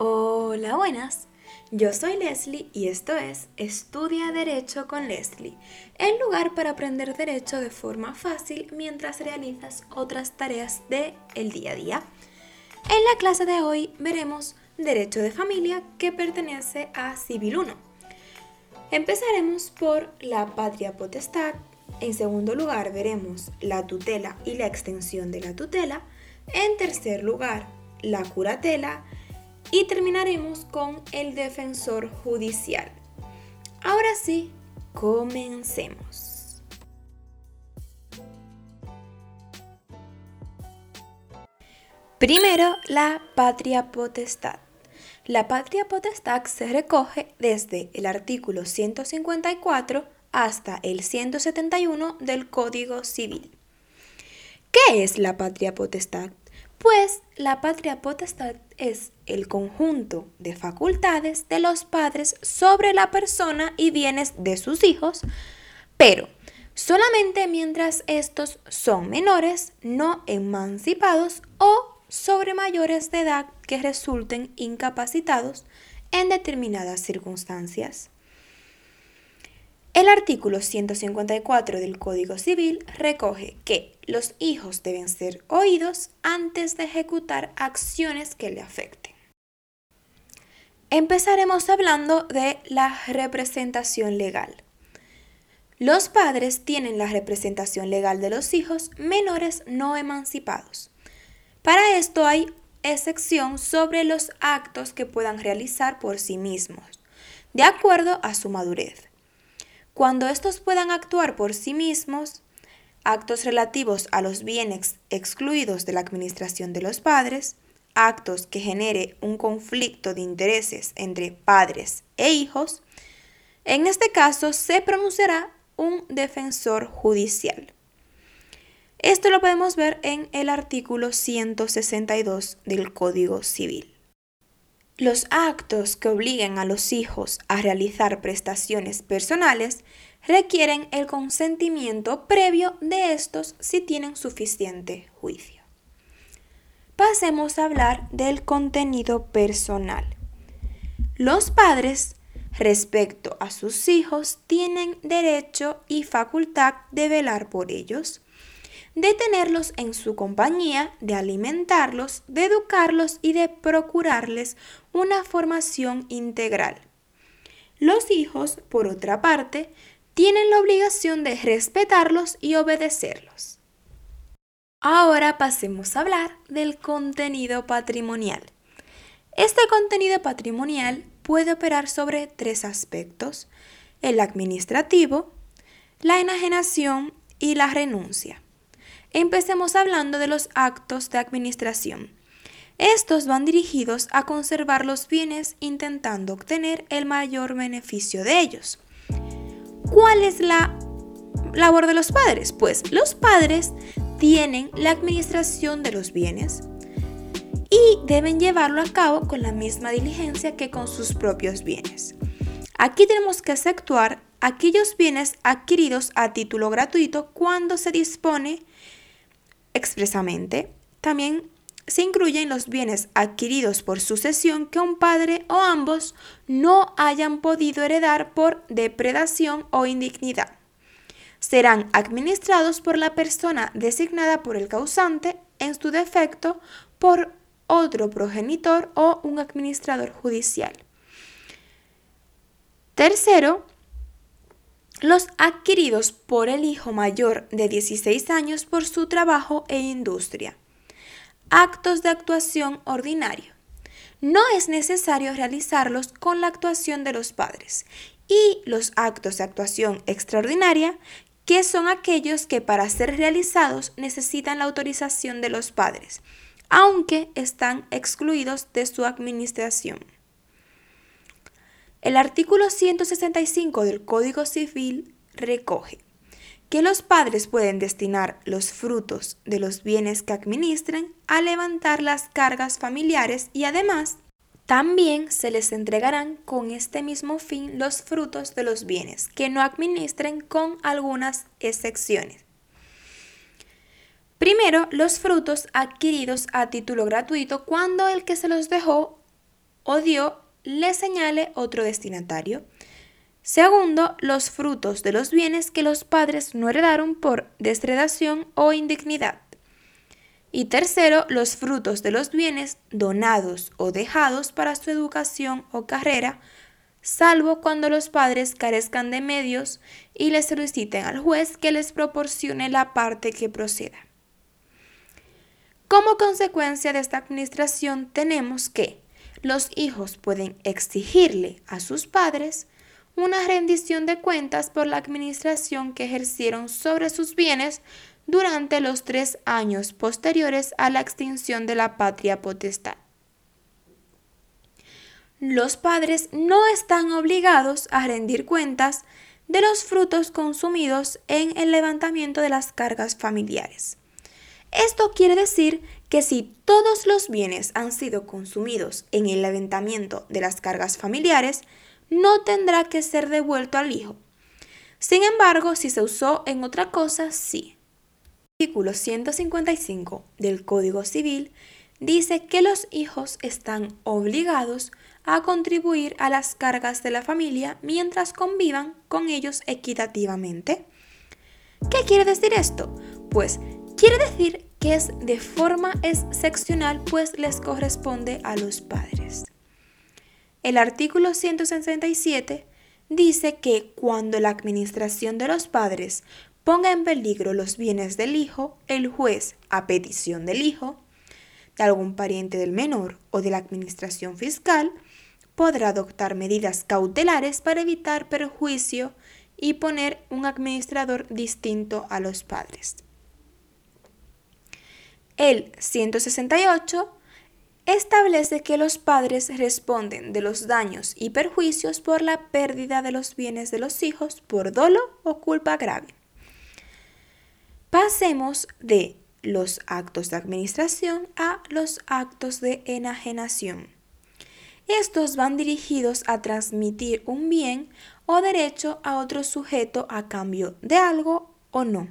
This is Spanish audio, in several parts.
Hola, buenas. Yo soy Leslie y esto es Estudia Derecho con Leslie, el lugar para aprender derecho de forma fácil mientras realizas otras tareas del el día a día. En la clase de hoy veremos Derecho de Familia que pertenece a Civil 1. Empezaremos por la patria potestad, en segundo lugar veremos la tutela y la extensión de la tutela, en tercer lugar la curatela, y terminaremos con el defensor judicial. Ahora sí, comencemos. Primero, la patria potestad. La patria potestad se recoge desde el artículo 154 hasta el 171 del Código Civil. ¿Qué es la patria potestad? Pues la patria potestad es el conjunto de facultades de los padres sobre la persona y bienes de sus hijos, pero solamente mientras estos son menores, no emancipados o sobre mayores de edad que resulten incapacitados en determinadas circunstancias. El artículo 154 del Código Civil recoge que los hijos deben ser oídos antes de ejecutar acciones que le afecten. Empezaremos hablando de la representación legal. Los padres tienen la representación legal de los hijos menores no emancipados. Para esto hay excepción sobre los actos que puedan realizar por sí mismos, de acuerdo a su madurez. Cuando estos puedan actuar por sí mismos, actos relativos a los bienes excluidos de la administración de los padres, actos que genere un conflicto de intereses entre padres e hijos, en este caso se pronunciará un defensor judicial. Esto lo podemos ver en el artículo 162 del Código Civil. Los actos que obliguen a los hijos a realizar prestaciones personales requieren el consentimiento previo de estos si tienen suficiente juicio. Pasemos a hablar del contenido personal. Los padres respecto a sus hijos tienen derecho y facultad de velar por ellos de tenerlos en su compañía, de alimentarlos, de educarlos y de procurarles una formación integral. Los hijos, por otra parte, tienen la obligación de respetarlos y obedecerlos. Ahora pasemos a hablar del contenido patrimonial. Este contenido patrimonial puede operar sobre tres aspectos, el administrativo, la enajenación y la renuncia. Empecemos hablando de los actos de administración. Estos van dirigidos a conservar los bienes intentando obtener el mayor beneficio de ellos. ¿Cuál es la labor de los padres? Pues los padres tienen la administración de los bienes y deben llevarlo a cabo con la misma diligencia que con sus propios bienes. Aquí tenemos que exceptuar aquellos bienes adquiridos a título gratuito cuando se dispone expresamente. También se incluyen los bienes adquiridos por sucesión que un padre o ambos no hayan podido heredar por depredación o indignidad. Serán administrados por la persona designada por el causante, en su defecto, por otro progenitor o un administrador judicial. Tercero, los adquiridos por el hijo mayor de 16 años por su trabajo e industria. Actos de actuación ordinario. No es necesario realizarlos con la actuación de los padres. Y los actos de actuación extraordinaria, que son aquellos que para ser realizados necesitan la autorización de los padres, aunque están excluidos de su administración. El artículo 165 del Código Civil recoge que los padres pueden destinar los frutos de los bienes que administren a levantar las cargas familiares y además también se les entregarán con este mismo fin los frutos de los bienes que no administren con algunas excepciones. Primero, los frutos adquiridos a título gratuito cuando el que se los dejó o dio le señale otro destinatario. Segundo, los frutos de los bienes que los padres no heredaron por desredación o indignidad. Y tercero, los frutos de los bienes donados o dejados para su educación o carrera, salvo cuando los padres carezcan de medios y les soliciten al juez que les proporcione la parte que proceda. Como consecuencia de esta administración tenemos que los hijos pueden exigirle a sus padres una rendición de cuentas por la administración que ejercieron sobre sus bienes durante los tres años posteriores a la extinción de la patria potestad. Los padres no están obligados a rendir cuentas de los frutos consumidos en el levantamiento de las cargas familiares. Esto quiere decir que si todos los bienes han sido consumidos en el levantamiento de las cargas familiares, no tendrá que ser devuelto al hijo. Sin embargo, si se usó en otra cosa, sí. El artículo 155 del Código Civil dice que los hijos están obligados a contribuir a las cargas de la familia mientras convivan con ellos equitativamente. ¿Qué quiere decir esto? Pues quiere decir que es de forma excepcional pues les corresponde a los padres. El artículo 167 dice que cuando la administración de los padres ponga en peligro los bienes del hijo, el juez, a petición del hijo, de algún pariente del menor o de la administración fiscal, podrá adoptar medidas cautelares para evitar perjuicio y poner un administrador distinto a los padres. El 168 establece que los padres responden de los daños y perjuicios por la pérdida de los bienes de los hijos por dolo o culpa grave. Pasemos de los actos de administración a los actos de enajenación. Estos van dirigidos a transmitir un bien o derecho a otro sujeto a cambio de algo o no.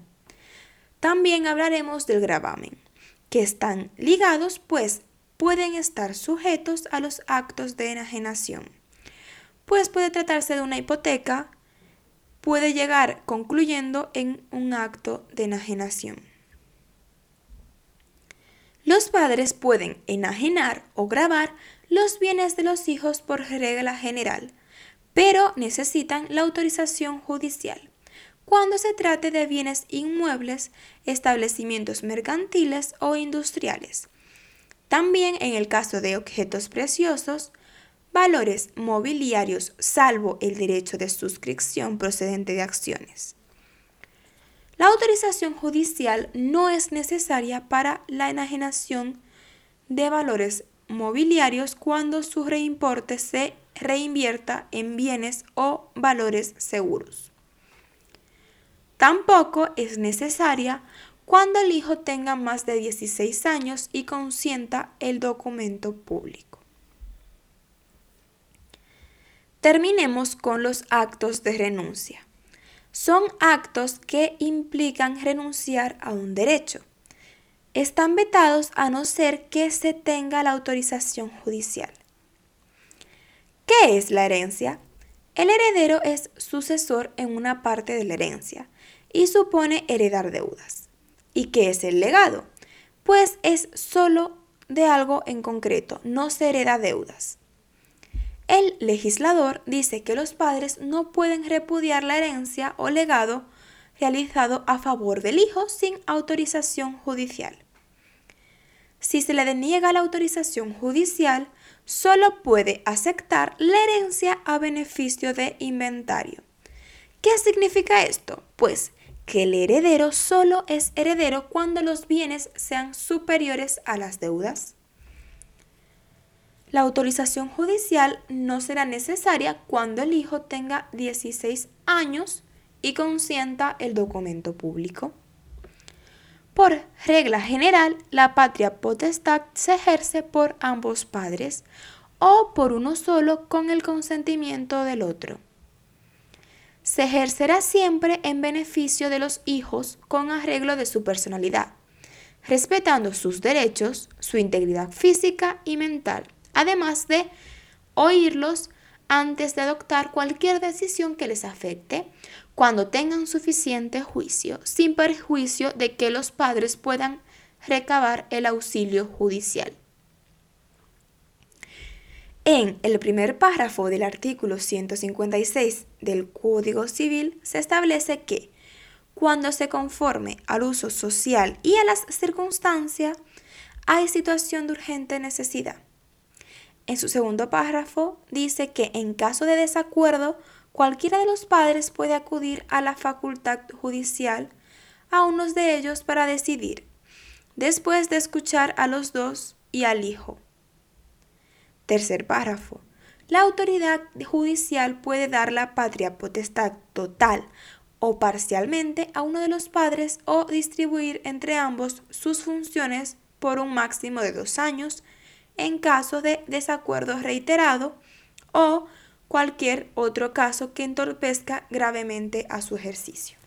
También hablaremos del gravamen, que están ligados pues pueden estar sujetos a los actos de enajenación. Pues puede tratarse de una hipoteca, puede llegar concluyendo en un acto de enajenación. Los padres pueden enajenar o grabar los bienes de los hijos por regla general, pero necesitan la autorización judicial. Cuando se trate de bienes inmuebles, establecimientos mercantiles o industriales. También en el caso de objetos preciosos, valores mobiliarios salvo el derecho de suscripción procedente de acciones. La autorización judicial no es necesaria para la enajenación de valores mobiliarios cuando su reimporte se reinvierta en bienes o valores seguros. Tampoco es necesaria cuando el hijo tenga más de 16 años y consienta el documento público. Terminemos con los actos de renuncia. Son actos que implican renunciar a un derecho. Están vetados a no ser que se tenga la autorización judicial. ¿Qué es la herencia? El heredero es sucesor en una parte de la herencia y supone heredar deudas. ¿Y qué es el legado? Pues es solo de algo en concreto, no se hereda deudas. El legislador dice que los padres no pueden repudiar la herencia o legado realizado a favor del hijo sin autorización judicial. Si se le deniega la autorización judicial, solo puede aceptar la herencia a beneficio de inventario. ¿Qué significa esto? Pues que el heredero solo es heredero cuando los bienes sean superiores a las deudas. La autorización judicial no será necesaria cuando el hijo tenga 16 años y consienta el documento público. Por regla general, la patria potestad se ejerce por ambos padres o por uno solo con el consentimiento del otro. Se ejercerá siempre en beneficio de los hijos con arreglo de su personalidad, respetando sus derechos, su integridad física y mental además de oírlos antes de adoptar cualquier decisión que les afecte, cuando tengan suficiente juicio, sin perjuicio de que los padres puedan recabar el auxilio judicial. En el primer párrafo del artículo 156 del Código Civil se establece que cuando se conforme al uso social y a las circunstancias, hay situación de urgente necesidad. En su segundo párrafo dice que en caso de desacuerdo, cualquiera de los padres puede acudir a la facultad judicial a unos de ellos para decidir, después de escuchar a los dos y al hijo. Tercer párrafo. La autoridad judicial puede dar la patria potestad total o parcialmente a uno de los padres o distribuir entre ambos sus funciones por un máximo de dos años en caso de desacuerdo reiterado o cualquier otro caso que entorpezca gravemente a su ejercicio.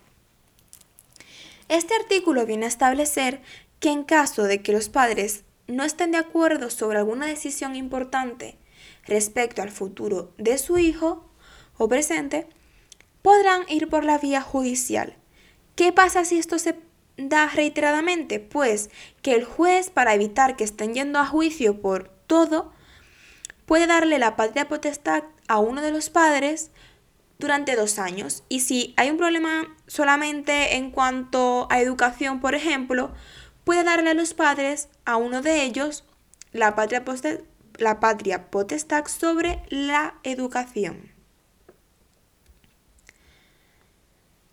Este artículo viene a establecer que en caso de que los padres no estén de acuerdo sobre alguna decisión importante respecto al futuro de su hijo o presente, podrán ir por la vía judicial. ¿Qué pasa si esto se da reiteradamente? Pues que el juez, para evitar que estén yendo a juicio por todo, puede darle la patria potestad a uno de los padres durante dos años. Y si hay un problema solamente en cuanto a educación, por ejemplo, puede darle a los padres, a uno de ellos, la patria, potestad sobre la educación.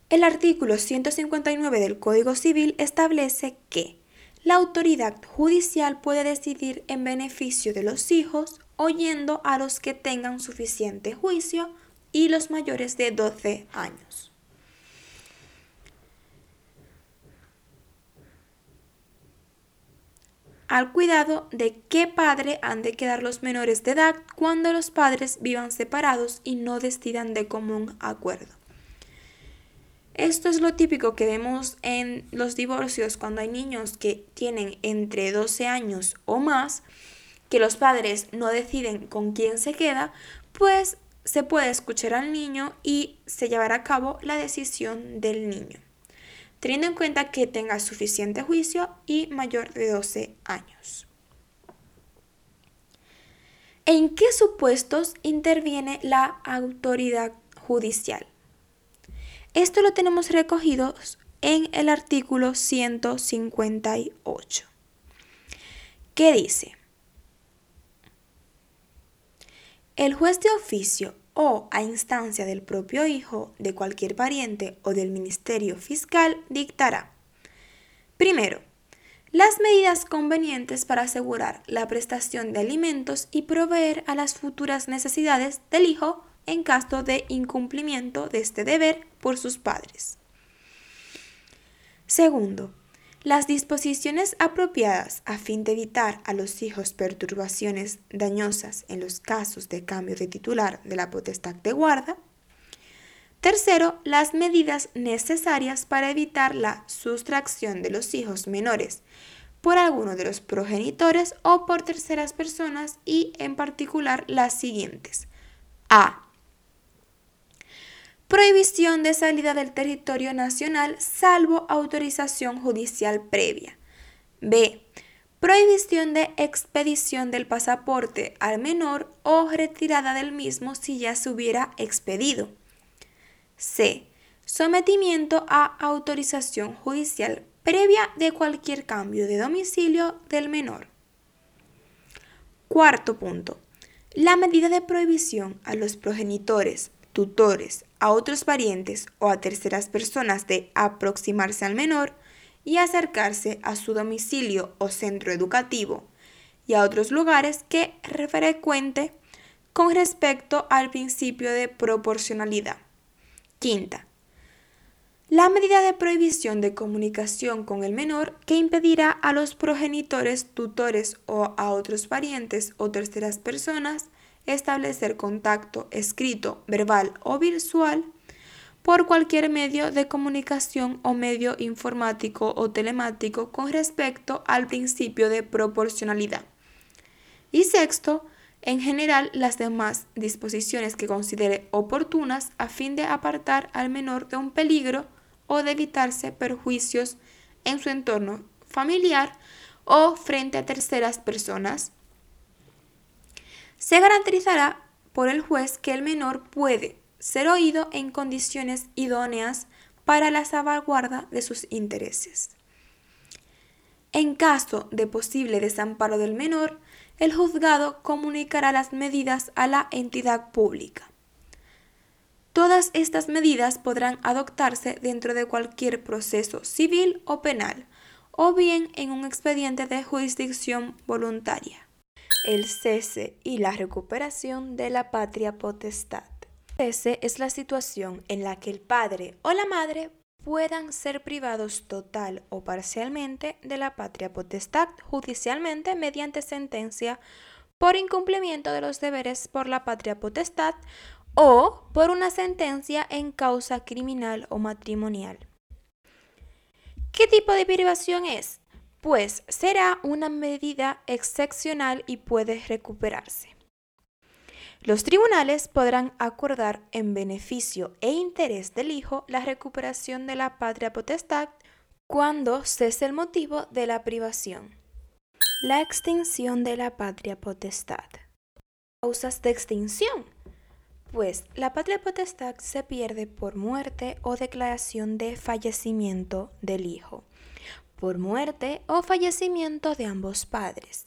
El artículo 159 del Código Civil establece que la autoridad judicial puede decidir en beneficio de los hijos oyendo a los que tengan suficiente juicio y los mayores de 12 años. Al cuidado de qué padre han de quedar los menores de edad cuando los padres vivan separados y no decidan de común acuerdo. Esto es lo típico que vemos en los divorcios cuando hay niños que tienen entre 12 años o más, que los padres no deciden con quién se queda, pues se puede escuchar al niño y se llevará a cabo la decisión del niño teniendo en cuenta que tenga suficiente juicio y mayor de 12 años. ¿En qué supuestos interviene la autoridad judicial? Esto lo tenemos recogido en el artículo 158. ¿Qué dice? El juez de oficio o a instancia del propio hijo, de cualquier pariente o del Ministerio Fiscal, dictará. Primero, las medidas convenientes para asegurar la prestación de alimentos y proveer a las futuras necesidades del hijo en caso de incumplimiento de este deber por sus padres. Segundo, las disposiciones apropiadas a fin de evitar a los hijos perturbaciones dañosas en los casos de cambio de titular de la potestad de guarda. Tercero, las medidas necesarias para evitar la sustracción de los hijos menores por alguno de los progenitores o por terceras personas y en particular las siguientes. A. Prohibición de salida del territorio nacional salvo autorización judicial previa. B. Prohibición de expedición del pasaporte al menor o retirada del mismo si ya se hubiera expedido. C. Sometimiento a autorización judicial previa de cualquier cambio de domicilio del menor. Cuarto punto. La medida de prohibición a los progenitores, tutores, a otros parientes o a terceras personas de aproximarse al menor y acercarse a su domicilio o centro educativo y a otros lugares que frecuente con respecto al principio de proporcionalidad. Quinta. La medida de prohibición de comunicación con el menor que impedirá a los progenitores, tutores o a otros parientes o terceras personas establecer contacto escrito, verbal o visual por cualquier medio de comunicación o medio informático o telemático con respecto al principio de proporcionalidad. Y sexto, en general las demás disposiciones que considere oportunas a fin de apartar al menor de un peligro o de evitarse perjuicios en su entorno familiar o frente a terceras personas. Se garantizará por el juez que el menor puede ser oído en condiciones idóneas para la salvaguarda de sus intereses. En caso de posible desamparo del menor, el juzgado comunicará las medidas a la entidad pública. Todas estas medidas podrán adoptarse dentro de cualquier proceso civil o penal, o bien en un expediente de jurisdicción voluntaria. El cese y la recuperación de la patria potestad. Cese es la situación en la que el padre o la madre puedan ser privados total o parcialmente de la patria potestad judicialmente mediante sentencia por incumplimiento de los deberes por la patria potestad o por una sentencia en causa criminal o matrimonial. ¿Qué tipo de privación es? Pues será una medida excepcional y puede recuperarse. Los tribunales podrán acordar en beneficio e interés del hijo la recuperación de la patria potestad cuando cese el motivo de la privación. La extinción de la patria potestad. Causas de extinción. Pues la patria potestad se pierde por muerte o declaración de fallecimiento del hijo, por muerte o fallecimiento de ambos padres.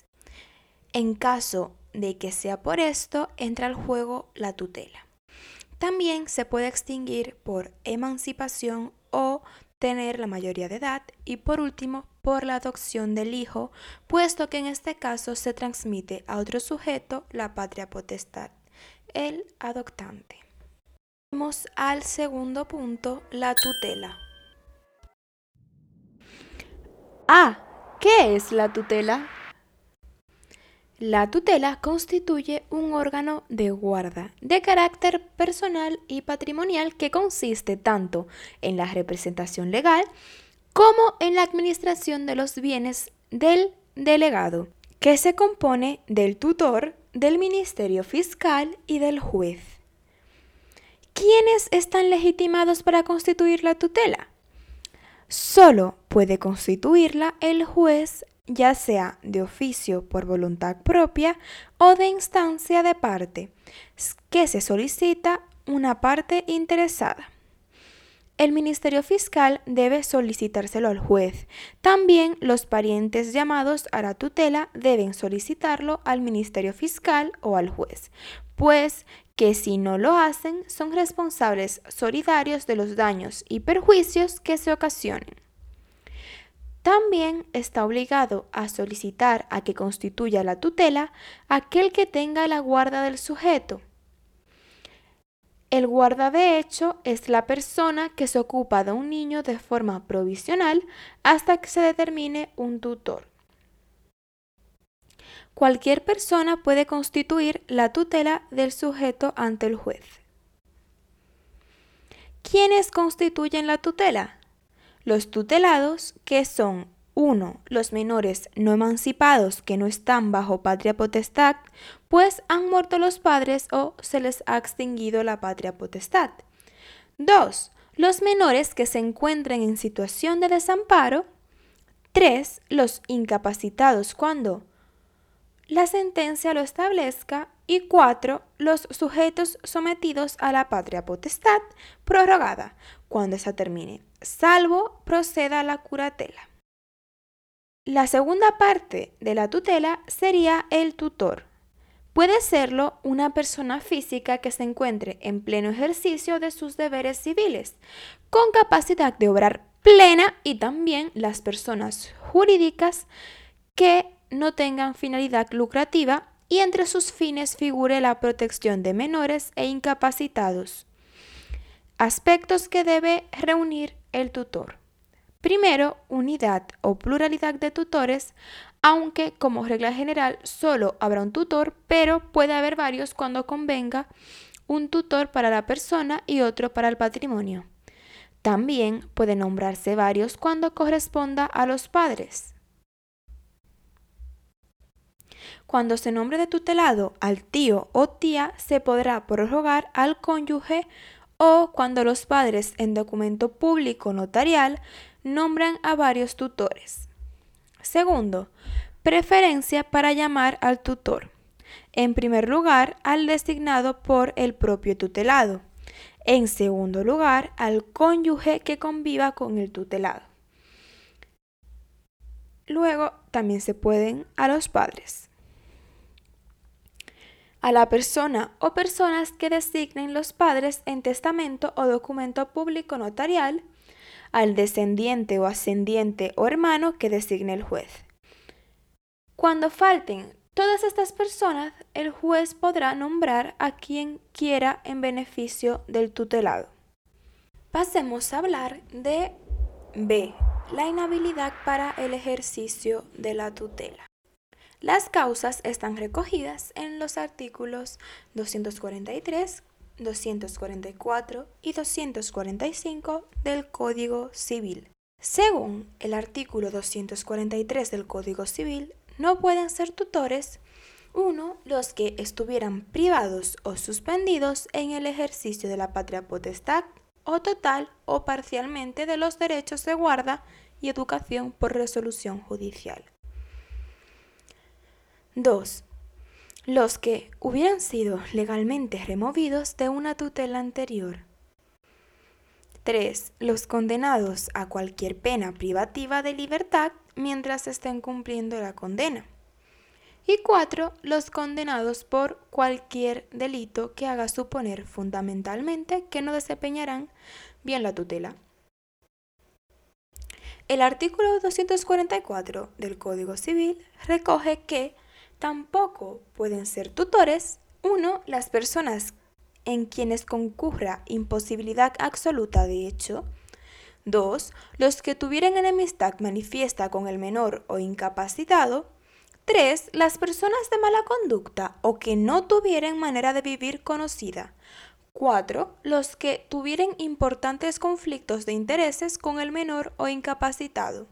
En caso de que sea por esto, entra al juego la tutela. También se puede extinguir por emancipación o tener la mayoría de edad y por último por la adopción del hijo, puesto que en este caso se transmite a otro sujeto la patria potestad el adoptante. Vamos al segundo punto, la tutela. Ah, ¿qué es la tutela? La tutela constituye un órgano de guarda de carácter personal y patrimonial que consiste tanto en la representación legal como en la administración de los bienes del delegado, que se compone del tutor, del Ministerio Fiscal y del juez. ¿Quiénes están legitimados para constituir la tutela? Solo puede constituirla el juez, ya sea de oficio por voluntad propia o de instancia de parte, que se solicita una parte interesada. El Ministerio Fiscal debe solicitárselo al juez. También los parientes llamados a la tutela deben solicitarlo al Ministerio Fiscal o al juez, pues que si no lo hacen son responsables solidarios de los daños y perjuicios que se ocasionen. También está obligado a solicitar a que constituya la tutela aquel que tenga la guarda del sujeto el guarda de hecho es la persona que se ocupa de un niño de forma provisional hasta que se determine un tutor. Cualquier persona puede constituir la tutela del sujeto ante el juez. ¿Quiénes constituyen la tutela? Los tutelados, que son 1. Los menores no emancipados que no están bajo patria potestad, pues han muerto los padres o se les ha extinguido la patria potestad. 2. Los menores que se encuentren en situación de desamparo. 3. Los incapacitados cuando la sentencia lo establezca. Y 4. Los sujetos sometidos a la patria potestad prorrogada cuando esa termine, salvo proceda la curatela. La segunda parte de la tutela sería el tutor. Puede serlo una persona física que se encuentre en pleno ejercicio de sus deberes civiles, con capacidad de obrar plena y también las personas jurídicas que no tengan finalidad lucrativa y entre sus fines figure la protección de menores e incapacitados. Aspectos que debe reunir el tutor. Primero, unidad o pluralidad de tutores, aunque como regla general solo habrá un tutor, pero puede haber varios cuando convenga un tutor para la persona y otro para el patrimonio. También puede nombrarse varios cuando corresponda a los padres. Cuando se nombre de tutelado al tío o tía, se podrá prorrogar al cónyuge o cuando los padres en documento público notarial nombran a varios tutores. Segundo, preferencia para llamar al tutor. En primer lugar, al designado por el propio tutelado. En segundo lugar, al cónyuge que conviva con el tutelado. Luego, también se pueden a los padres. A la persona o personas que designen los padres en testamento o documento público notarial, al descendiente o ascendiente o hermano que designe el juez. Cuando falten todas estas personas, el juez podrá nombrar a quien quiera en beneficio del tutelado. Pasemos a hablar de B, la inhabilidad para el ejercicio de la tutela. Las causas están recogidas en los artículos 243, 244 y 245 del Código Civil. Según el artículo 243 del Código Civil, no pueden ser tutores 1. Los que estuvieran privados o suspendidos en el ejercicio de la patria potestad o total o parcialmente de los derechos de guarda y educación por resolución judicial. 2 los que hubieran sido legalmente removidos de una tutela anterior. 3. Los condenados a cualquier pena privativa de libertad mientras estén cumpliendo la condena. Y 4. Los condenados por cualquier delito que haga suponer fundamentalmente que no desempeñarán bien la tutela. El artículo 244 del Código Civil recoge que Tampoco pueden ser tutores, uno, las personas en quienes concurra imposibilidad absoluta de hecho, 2. Los que tuvieran enemistad manifiesta con el menor o incapacitado. 3. Las personas de mala conducta o que no tuvieran manera de vivir conocida. 4. Los que tuvieran importantes conflictos de intereses con el menor o incapacitado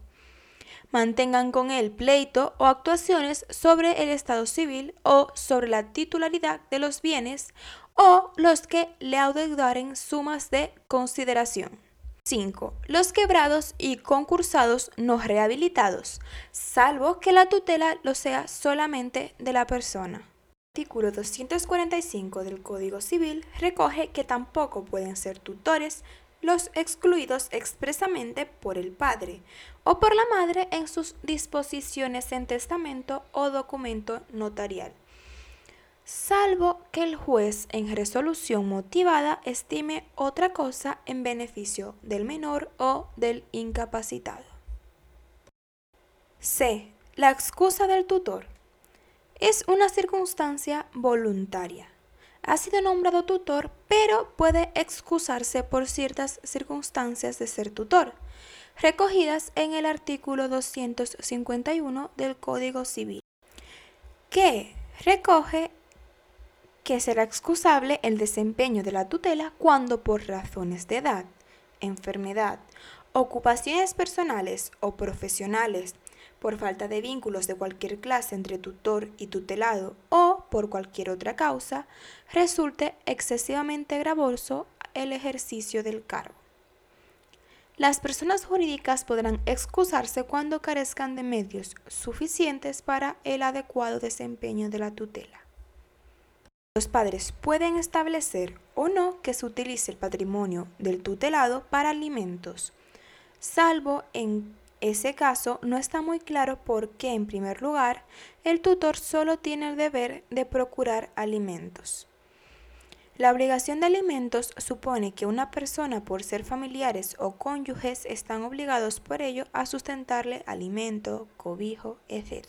mantengan con él pleito o actuaciones sobre el estado civil o sobre la titularidad de los bienes o los que le adeudaren sumas de consideración. 5. Los quebrados y concursados no rehabilitados, salvo que la tutela lo sea solamente de la persona. Artículo 245 del Código Civil recoge que tampoco pueden ser tutores los excluidos expresamente por el padre o por la madre en sus disposiciones en testamento o documento notarial, salvo que el juez en resolución motivada estime otra cosa en beneficio del menor o del incapacitado. C. La excusa del tutor es una circunstancia voluntaria ha sido nombrado tutor, pero puede excusarse por ciertas circunstancias de ser tutor, recogidas en el artículo 251 del Código Civil, que recoge que será excusable el desempeño de la tutela cuando por razones de edad, enfermedad, ocupaciones personales o profesionales, por falta de vínculos de cualquier clase entre tutor y tutelado o por cualquier otra causa, resulte excesivamente gravoso el ejercicio del cargo. Las personas jurídicas podrán excusarse cuando carezcan de medios suficientes para el adecuado desempeño de la tutela. Los padres pueden establecer o no que se utilice el patrimonio del tutelado para alimentos, salvo en ese caso no está muy claro por qué, en primer lugar, el tutor solo tiene el deber de procurar alimentos. La obligación de alimentos supone que una persona, por ser familiares o cónyuges, están obligados por ello a sustentarle alimento, cobijo, etc.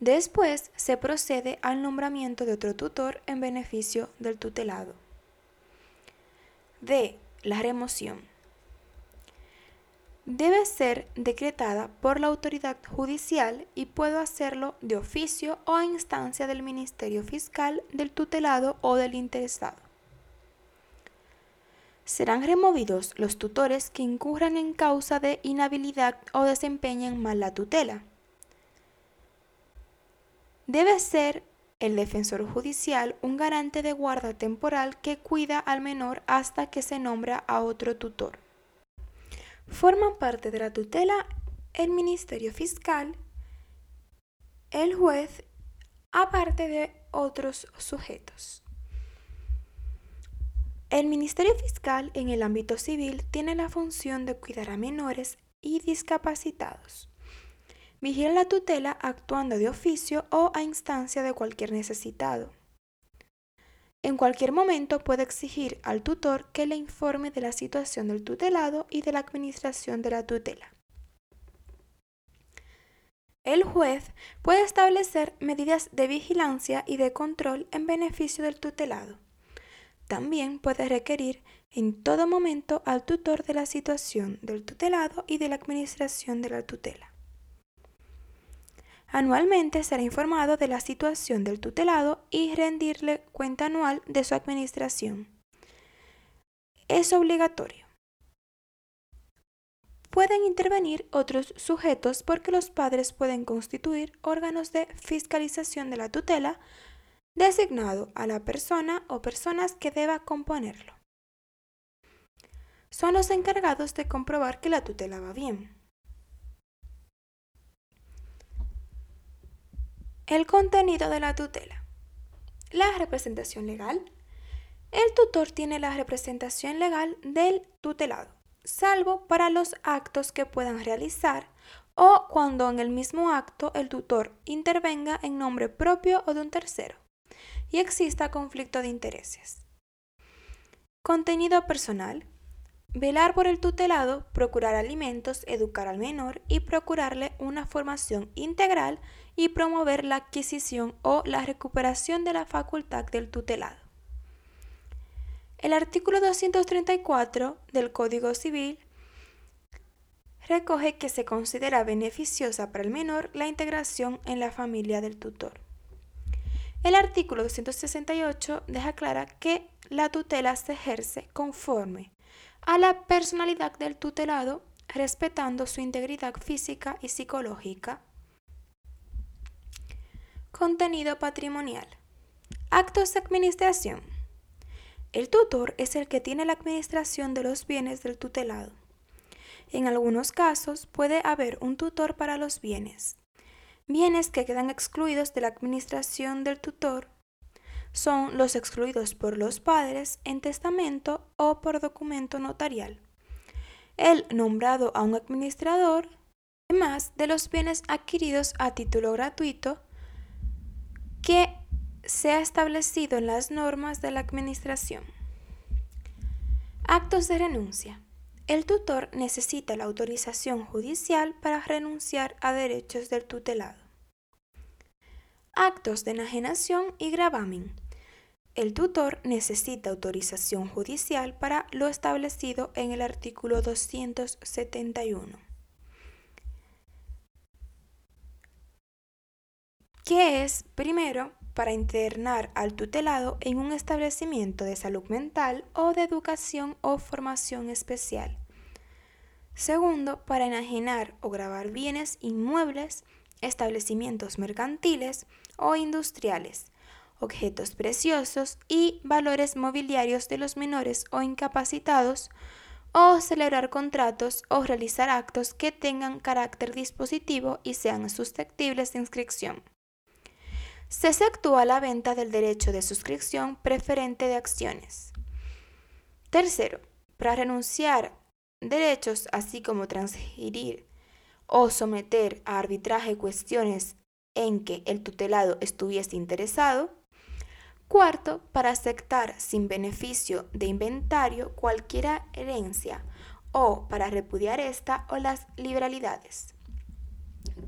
Después se procede al nombramiento de otro tutor en beneficio del tutelado. D. La remoción debe ser decretada por la autoridad judicial y puede hacerlo de oficio o a instancia del Ministerio Fiscal, del tutelado o del interesado. Serán removidos los tutores que incurran en causa de inhabilidad o desempeñen mal la tutela. Debe ser el defensor judicial un garante de guarda temporal que cuida al menor hasta que se nombra a otro tutor. Forman parte de la tutela el Ministerio Fiscal, el juez, aparte de otros sujetos. El Ministerio Fiscal en el ámbito civil tiene la función de cuidar a menores y discapacitados. Vigila la tutela actuando de oficio o a instancia de cualquier necesitado. En cualquier momento puede exigir al tutor que le informe de la situación del tutelado y de la administración de la tutela. El juez puede establecer medidas de vigilancia y de control en beneficio del tutelado. También puede requerir en todo momento al tutor de la situación del tutelado y de la administración de la tutela. Anualmente será informado de la situación del tutelado y rendirle cuenta anual de su administración. Es obligatorio. Pueden intervenir otros sujetos porque los padres pueden constituir órganos de fiscalización de la tutela designado a la persona o personas que deba componerlo. Son los encargados de comprobar que la tutela va bien. El contenido de la tutela. La representación legal. El tutor tiene la representación legal del tutelado, salvo para los actos que puedan realizar o cuando en el mismo acto el tutor intervenga en nombre propio o de un tercero y exista conflicto de intereses. Contenido personal. Velar por el tutelado, procurar alimentos, educar al menor y procurarle una formación integral y promover la adquisición o la recuperación de la facultad del tutelado. El artículo 234 del Código Civil recoge que se considera beneficiosa para el menor la integración en la familia del tutor. El artículo 268 deja clara que la tutela se ejerce conforme a la personalidad del tutelado, respetando su integridad física y psicológica. Contenido patrimonial. Actos de administración. El tutor es el que tiene la administración de los bienes del tutelado. En algunos casos puede haber un tutor para los bienes. Bienes que quedan excluidos de la administración del tutor son los excluidos por los padres en testamento o por documento notarial. El nombrado a un administrador, además de los bienes adquiridos a título gratuito que se ha establecido en las normas de la administración. Actos de renuncia. El tutor necesita la autorización judicial para renunciar a derechos del tutelado actos de enajenación y gravamen. El tutor necesita autorización judicial para lo establecido en el artículo 271. ¿Qué es, primero, para internar al tutelado en un establecimiento de salud mental o de educación o formación especial. Segundo, para enajenar o grabar bienes inmuebles, establecimientos mercantiles, o industriales, objetos preciosos y valores mobiliarios de los menores o incapacitados, o celebrar contratos o realizar actos que tengan carácter dispositivo y sean susceptibles de inscripción. Se efectúa la venta del derecho de suscripción preferente de acciones. Tercero, para renunciar derechos así como transferir o someter a arbitraje cuestiones en que el tutelado estuviese interesado. Cuarto, para aceptar sin beneficio de inventario cualquier herencia o para repudiar esta o las liberalidades.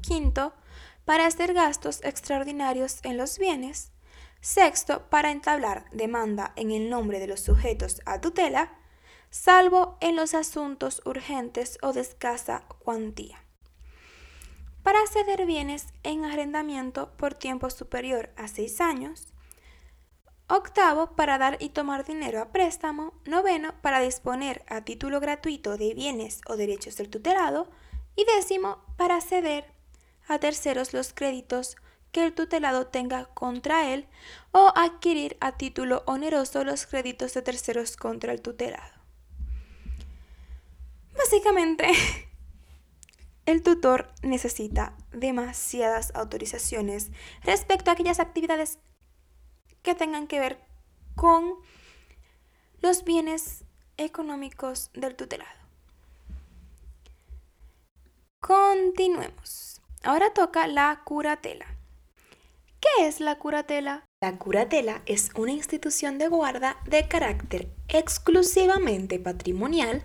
Quinto, para hacer gastos extraordinarios en los bienes. Sexto, para entablar demanda en el nombre de los sujetos a tutela, salvo en los asuntos urgentes o de escasa cuantía para ceder bienes en arrendamiento por tiempo superior a seis años. Octavo, para dar y tomar dinero a préstamo. Noveno, para disponer a título gratuito de bienes o derechos del tutelado. Y décimo, para ceder a terceros los créditos que el tutelado tenga contra él o adquirir a título oneroso los créditos de terceros contra el tutelado. Básicamente, el tutor necesita demasiadas autorizaciones respecto a aquellas actividades que tengan que ver con los bienes económicos del tutelado. Continuemos. Ahora toca la curatela. ¿Qué es la curatela? La curatela es una institución de guarda de carácter exclusivamente patrimonial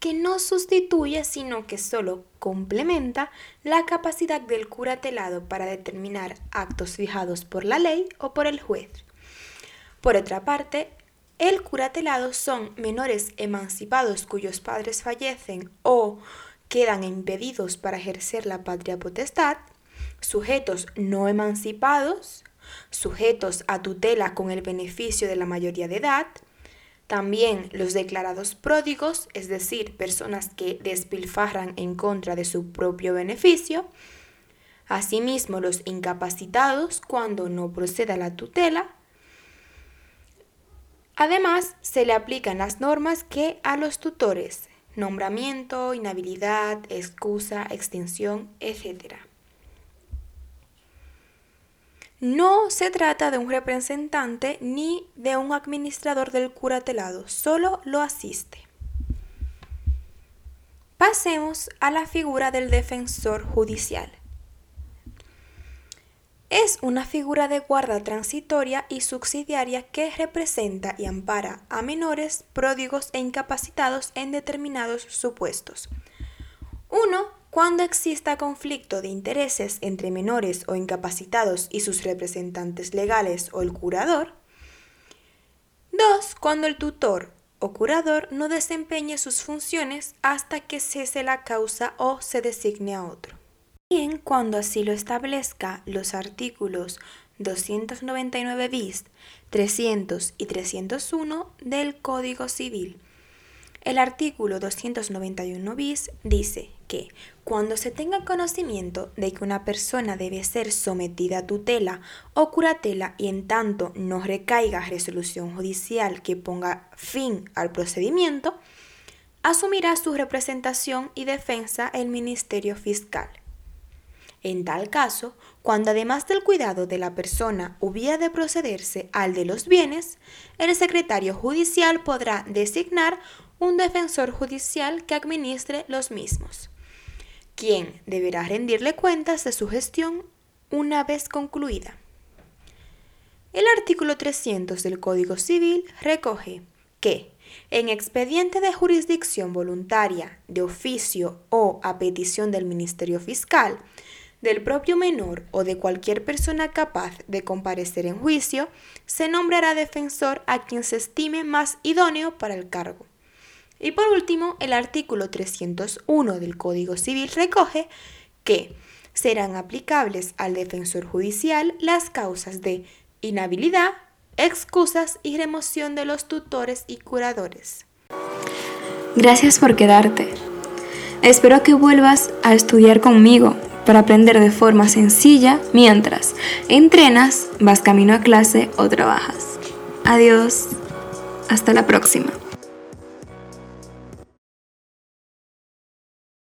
que no sustituye, sino que solo complementa la capacidad del curatelado para determinar actos fijados por la ley o por el juez. Por otra parte, el curatelado son menores emancipados cuyos padres fallecen o quedan impedidos para ejercer la patria potestad, sujetos no emancipados, sujetos a tutela con el beneficio de la mayoría de edad, también los declarados pródigos, es decir, personas que despilfarran en contra de su propio beneficio, asimismo los incapacitados cuando no proceda la tutela, Además, se le aplican las normas que a los tutores, nombramiento, inhabilidad, excusa, extinción, etc. No se trata de un representante ni de un administrador del curatelado, solo lo asiste. Pasemos a la figura del defensor judicial. Es una figura de guarda transitoria y subsidiaria que representa y ampara a menores, pródigos e incapacitados en determinados supuestos. 1. Cuando exista conflicto de intereses entre menores o incapacitados y sus representantes legales o el curador. 2. Cuando el tutor o curador no desempeñe sus funciones hasta que cese la causa o se designe a otro. Bien, cuando así lo establezca los artículos 299 bis, 300 y 301 del Código Civil. El artículo 291 bis dice que cuando se tenga conocimiento de que una persona debe ser sometida a tutela o curatela y en tanto no recaiga resolución judicial que ponga fin al procedimiento, asumirá su representación y defensa el Ministerio Fiscal. En tal caso, cuando además del cuidado de la persona hubiera de procederse al de los bienes, el secretario judicial podrá designar un defensor judicial que administre los mismos, quien deberá rendirle cuentas de su gestión una vez concluida. El artículo 300 del Código Civil recoge que, en expediente de jurisdicción voluntaria, de oficio o a petición del Ministerio Fiscal, del propio menor o de cualquier persona capaz de comparecer en juicio, se nombrará defensor a quien se estime más idóneo para el cargo. Y por último, el artículo 301 del Código Civil recoge que serán aplicables al defensor judicial las causas de inhabilidad, excusas y remoción de los tutores y curadores. Gracias por quedarte. Espero que vuelvas a estudiar conmigo para aprender de forma sencilla mientras entrenas, vas camino a clase o trabajas. Adiós, hasta la próxima.